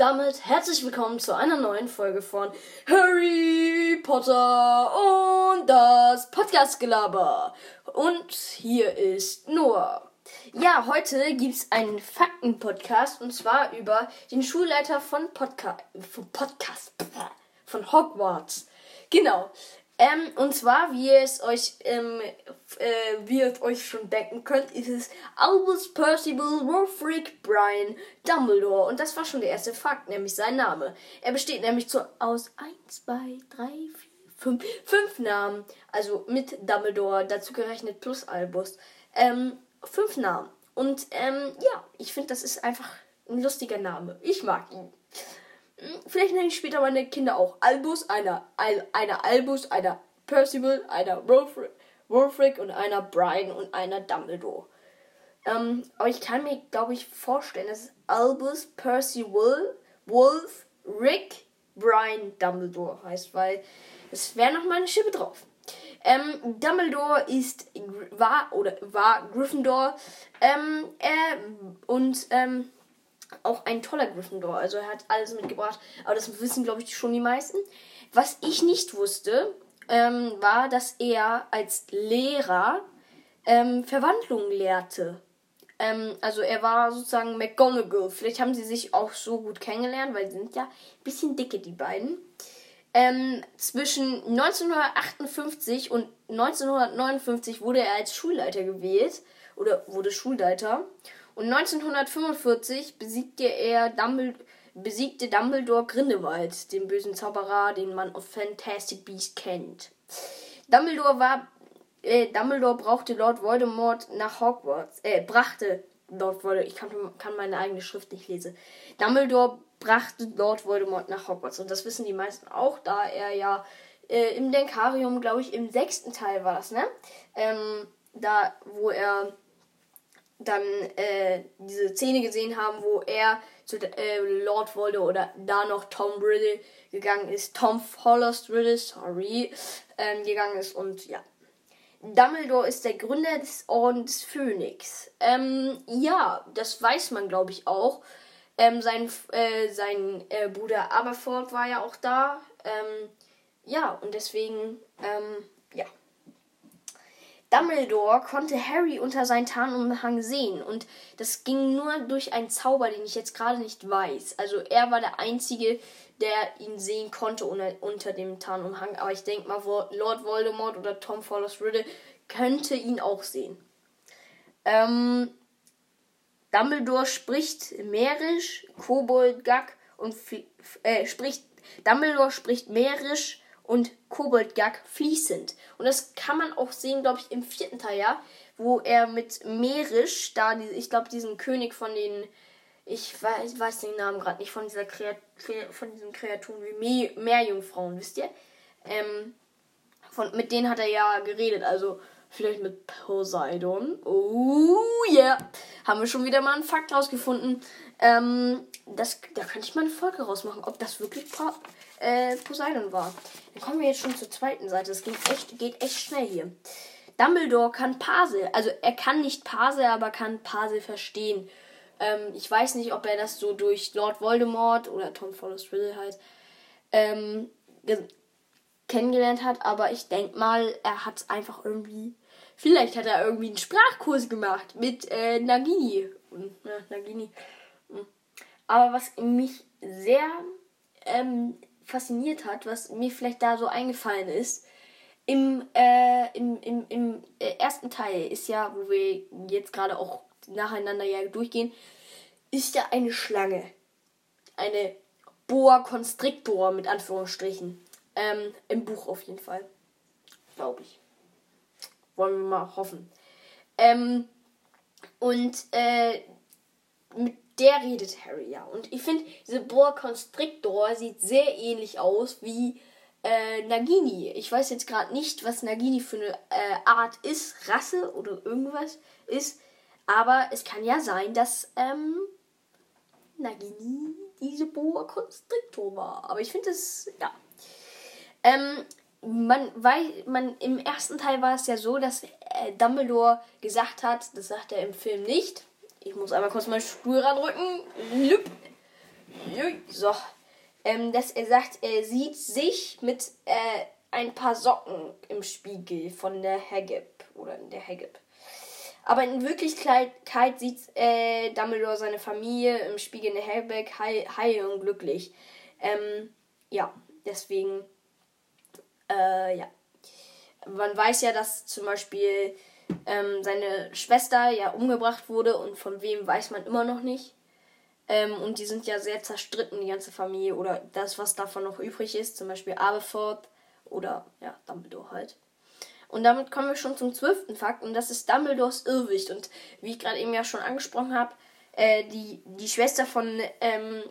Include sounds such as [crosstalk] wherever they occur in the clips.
Damit herzlich willkommen zu einer neuen Folge von Harry Potter und das Podcast-Gelaber. Und hier ist Noah. Ja, heute gibt es einen Fakten-Podcast und zwar über den Schulleiter von, Podca von Podcast von Hogwarts. Genau. Ähm, und zwar, wie ihr es euch, ähm, äh, wie ihr euch schon denken könnt, ist es Albus Percival Wulfric Brian Dumbledore. Und das war schon der erste Fakt, nämlich sein Name. Er besteht nämlich zu, aus 1, 2, 3, 4, 5, 5 Namen. Also mit Dumbledore, dazu gerechnet plus Albus. Ähm, fünf Namen. Und ähm, ja, ich finde, das ist einfach ein lustiger Name. Ich mag ihn. Vielleicht nenne ich später meine Kinder auch Albus, einer, einer Albus, einer Percival, einer Wolfric und einer Brian und einer Dumbledore. Ähm, aber ich kann mir, glaube ich, vorstellen, dass Albus, Percival, Wolf, Rick, Brian, Dumbledore heißt, weil es wäre noch mal eine Schippe drauf. Ähm, Dumbledore ist war oder war Gryffindor ähm, äh, und ähm, auch ein toller Gryffindor. Also er hat alles mitgebracht. Aber das wissen, glaube ich, schon die meisten. Was ich nicht wusste, ähm, war, dass er als Lehrer ähm, Verwandlung lehrte. Ähm, also er war sozusagen McGonagall. Vielleicht haben sie sich auch so gut kennengelernt, weil sie sind ja ein bisschen dicke, die beiden. Ähm, zwischen 1958 und 1959 wurde er als Schulleiter gewählt oder wurde Schulleiter. Und 1945 besiegte er Dumbledore, besiegte Dumbledore Grindelwald, den bösen Zauberer, den man auf Fantastic Beast kennt. Dumbledore war äh, Dumbledore brauchte Lord Voldemort nach Hogwarts, äh, brachte Lord Voldemort, ich kann, kann meine eigene Schrift nicht lesen. Dumbledore brachte Lord Voldemort nach Hogwarts und das wissen die meisten auch, da er ja äh, im Denkarium, glaube ich, im sechsten Teil war das, ne? Ähm, da, wo er dann äh, diese Szene gesehen haben, wo er zu äh, Lord Voldemort oder da noch Tom Riddle gegangen ist, Tom Hollost Riddle, sorry, ähm, gegangen ist und ja. Dumbledore ist der Gründer des Ordens Phönix. Ähm, ja, das weiß man, glaube ich, auch. Ähm, sein äh, sein äh, Bruder Aberford war ja auch da. Ähm, ja, und deswegen, ähm. Dumbledore konnte Harry unter seinen Tarnumhang sehen und das ging nur durch einen Zauber, den ich jetzt gerade nicht weiß. Also er war der Einzige, der ihn sehen konnte unter, dem Tarnumhang. Aber ich denke mal, Lord Voldemort oder Tom Follows Riddle könnte ihn auch sehen. Ähm, Dumbledore spricht Mährisch, Kobold, Gag und äh, spricht Dumbledore spricht Mährisch, und Koboldgag fließend. Und das kann man auch sehen, glaube ich, im vierten Teil, ja, wo er mit Merisch, da, ich glaube, diesen König von den, ich weiß, ich weiß den Namen gerade nicht, von dieser Kreat von diesen Kreaturen wie Meerjungfrauen, wisst ihr? Ähm, von, mit denen hat er ja geredet, also vielleicht mit Poseidon. Oh yeah! Haben wir schon wieder mal einen Fakt rausgefunden. Ähm, das, da könnte ich mal eine Folge rausmachen, ob das wirklich po äh, Poseidon war. Dann kommen wir jetzt schon zur zweiten Seite. Das geht echt, geht echt schnell hier. Dumbledore kann Pase. Also er kann nicht Pase, aber kann Pase verstehen. Ähm, ich weiß nicht, ob er das so durch Lord Voldemort oder Tom Follows Riddle halt ähm, kennengelernt hat, aber ich denke mal, er hat einfach irgendwie. Vielleicht hat er irgendwie einen Sprachkurs gemacht mit äh, Nagini. Und, äh, Nagini. Aber was mich sehr ähm, fasziniert hat, was mir vielleicht da so eingefallen ist, im, äh, im, im, im äh, ersten Teil ist ja, wo wir jetzt gerade auch nacheinander ja durchgehen, ist ja eine Schlange. Eine Boa Constrictor mit Anführungsstrichen. Ähm, Im Buch auf jeden Fall. Glaube ich. Wollen wir mal hoffen. Ähm, und äh, mit der redet Harry ja. Und ich finde, diese Boa Constrictor sieht sehr ähnlich aus wie äh, Nagini. Ich weiß jetzt gerade nicht, was Nagini für eine äh, Art ist, Rasse oder irgendwas ist. Aber es kann ja sein, dass ähm, Nagini diese Boa Constrictor war. Aber ich finde es, ja. Ähm, man, weil man im ersten Teil war es ja so, dass äh, Dumbledore gesagt hat, das sagt er im Film nicht, ich muss einmal kurz meinen Stuhl ranrücken. Lüpp. So. Ähm, dass er sagt, er sieht sich mit äh, ein paar Socken im Spiegel von der Hagib oder in der Hagib. Aber in Wirklichkeit sieht äh, Dumbledore seine Familie im Spiegel in der Hagib heil, heil und glücklich. Ähm, ja, deswegen, äh, ja. Man weiß ja, dass zum Beispiel ähm, seine Schwester ja umgebracht wurde und von wem weiß man immer noch nicht. Ähm, und die sind ja sehr zerstritten, die ganze Familie. Oder das, was davon noch übrig ist, zum Beispiel Aberforth oder ja, Dumbledore halt. Und damit kommen wir schon zum zwölften Fakt und das ist Dumbledores Irrwicht. Und wie ich gerade eben ja schon angesprochen habe, äh, die, die Schwester von ähm,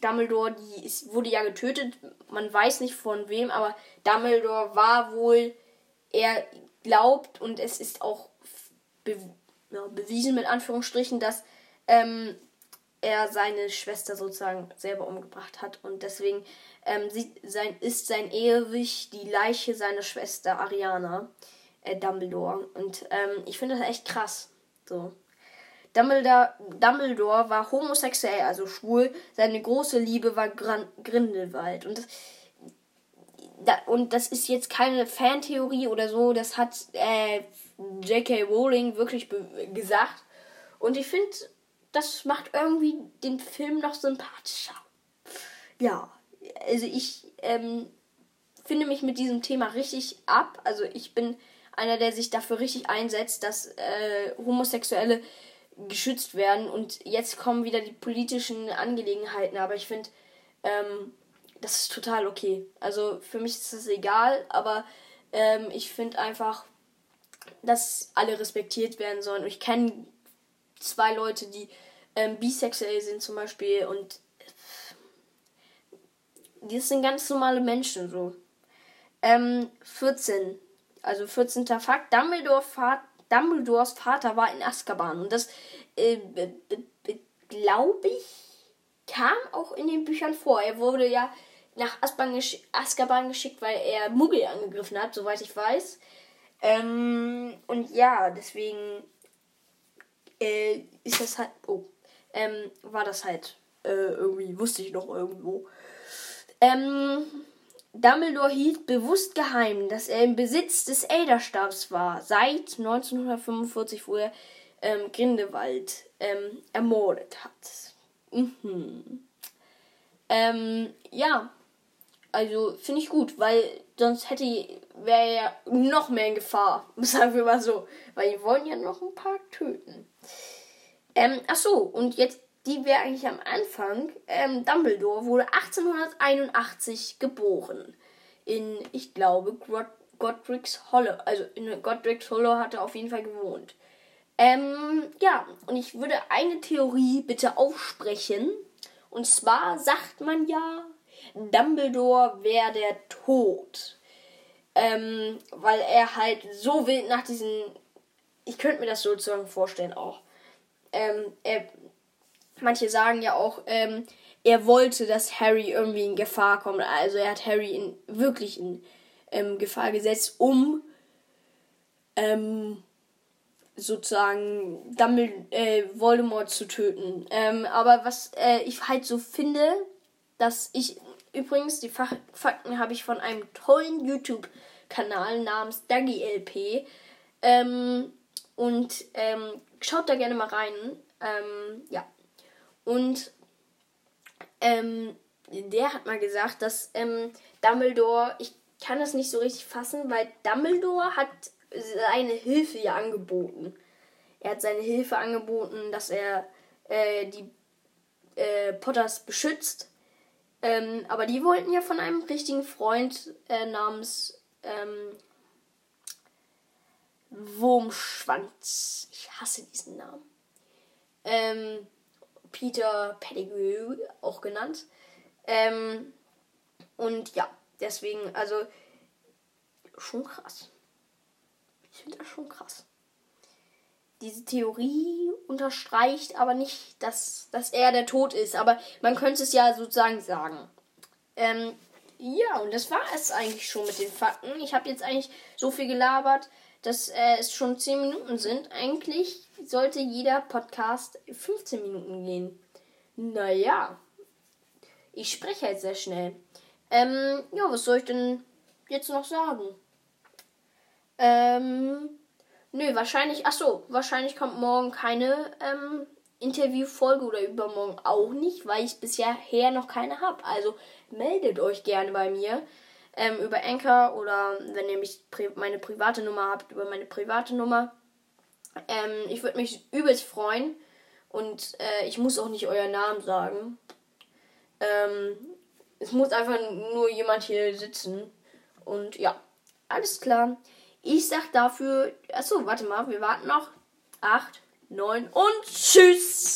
Dumbledore, die ist, wurde ja getötet. Man weiß nicht von wem, aber Dumbledore war wohl, er glaubt und es ist auch be ja, bewiesen mit Anführungsstrichen, dass ähm, er seine Schwester sozusagen selber umgebracht hat und deswegen ähm, sieht sein, ist sein Ehewicht die Leiche seiner Schwester Ariana äh, Dumbledore und ähm, ich finde das echt krass so Dumbledore, Dumbledore war homosexuell, also schwul. Seine große Liebe war Gran Grindelwald. Und das, da, und das ist jetzt keine Fantheorie oder so. Das hat äh, J.K. Rowling wirklich gesagt. Und ich finde, das macht irgendwie den Film noch sympathischer. Ja, also ich ähm, finde mich mit diesem Thema richtig ab. Also ich bin einer, der sich dafür richtig einsetzt, dass äh, Homosexuelle geschützt werden. Und jetzt kommen wieder die politischen Angelegenheiten. Aber ich finde, ähm, das ist total okay. Also für mich ist das egal, aber ähm, ich finde einfach, dass alle respektiert werden sollen. Und ich kenne zwei Leute, die ähm, bisexuell sind zum Beispiel und die sind ganz normale Menschen so. Ähm, 14. Also 14. Fakt. Dumbledore Fahrt Dumbledores Vater war in Azkaban. Und das, äh, glaube ich, kam auch in den Büchern vor. Er wurde ja nach Azkaban, gesch Azkaban geschickt, weil er Muggel angegriffen hat, soweit ich weiß. Ähm, und ja, deswegen äh, ist das halt. Oh, ähm, war das halt äh, irgendwie, wusste ich noch irgendwo. Ähm, Dumbledore hielt bewusst geheim, dass er im Besitz des Elderstabs war, seit 1945, wo er ähm, Grindelwald ähm, ermordet hat. Mhm. Ähm, ja, also finde ich gut, weil sonst hätte wäre ja noch mehr in Gefahr, [laughs] sagen wir mal so, weil die wollen ja noch ein paar töten. Ähm, ach so, und jetzt die wäre eigentlich am Anfang. Ähm, Dumbledore wurde 1881 geboren. In, ich glaube, God Godric's Hollow. Also in Godric's Hollow hat er auf jeden Fall gewohnt. Ähm, ja, und ich würde eine Theorie bitte aufsprechen. Und zwar sagt man ja, Dumbledore wäre der Tod. Ähm, weil er halt so wild nach diesen. Ich könnte mir das sozusagen vorstellen auch. Ähm, er manche sagen ja auch, ähm, er wollte, dass Harry irgendwie in Gefahr kommt. Also er hat Harry in, wirklich in ähm, Gefahr gesetzt, um ähm, sozusagen Dumbledore, äh, Voldemort zu töten. Ähm, aber was äh, ich halt so finde, dass ich übrigens die Fach Fakten habe ich von einem tollen YouTube-Kanal namens Dagi LP. Ähm, und ähm, schaut da gerne mal rein. Ähm, ja. Und ähm, der hat mal gesagt, dass ähm, Dumbledore, ich kann das nicht so richtig fassen, weil Dumbledore hat seine Hilfe ja angeboten. Er hat seine Hilfe angeboten, dass er äh, die äh, Potters beschützt. Ähm, aber die wollten ja von einem richtigen Freund äh, namens ähm, Wurmschwanz. Ich hasse diesen Namen. Ähm, Peter Pettigrew auch genannt. Ähm, und ja, deswegen, also schon krass. Ich finde das schon krass. Diese Theorie unterstreicht aber nicht, dass, dass er der Tod ist, aber man könnte es ja sozusagen sagen. Ähm, ja, und das war es eigentlich schon mit den Fakten. Ich habe jetzt eigentlich so viel gelabert, dass äh, es schon 10 Minuten sind. Eigentlich sollte jeder Podcast 15 Minuten gehen. Naja, Ich spreche halt sehr schnell. Ähm, ja, was soll ich denn jetzt noch sagen? Ähm, nö, wahrscheinlich, ach so, wahrscheinlich kommt morgen keine ähm, Interviewfolge oder übermorgen auch nicht, weil ich bisher her noch keine habe. Also meldet euch gerne bei mir ähm, über Anchor oder wenn ihr mich pri meine private Nummer habt, über meine private Nummer. Ähm, ich würde mich übelst freuen und äh, ich muss auch nicht euren Namen sagen. Ähm, es muss einfach nur jemand hier sitzen. Und ja, alles klar. Ich sag dafür. Achso, warte mal, wir warten noch. 8, 9 und tschüss!